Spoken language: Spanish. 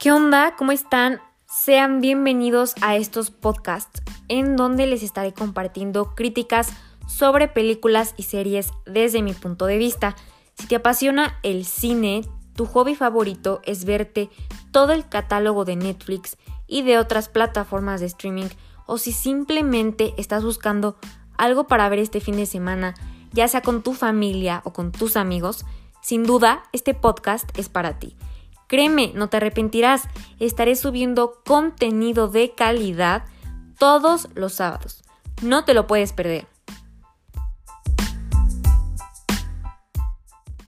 ¿Qué onda? ¿Cómo están? Sean bienvenidos a estos podcasts en donde les estaré compartiendo críticas sobre películas y series desde mi punto de vista. Si te apasiona el cine, tu hobby favorito es verte todo el catálogo de Netflix y de otras plataformas de streaming, o si simplemente estás buscando algo para ver este fin de semana, ya sea con tu familia o con tus amigos, sin duda este podcast es para ti. Créeme, no te arrepentirás, estaré subiendo contenido de calidad todos los sábados. No te lo puedes perder.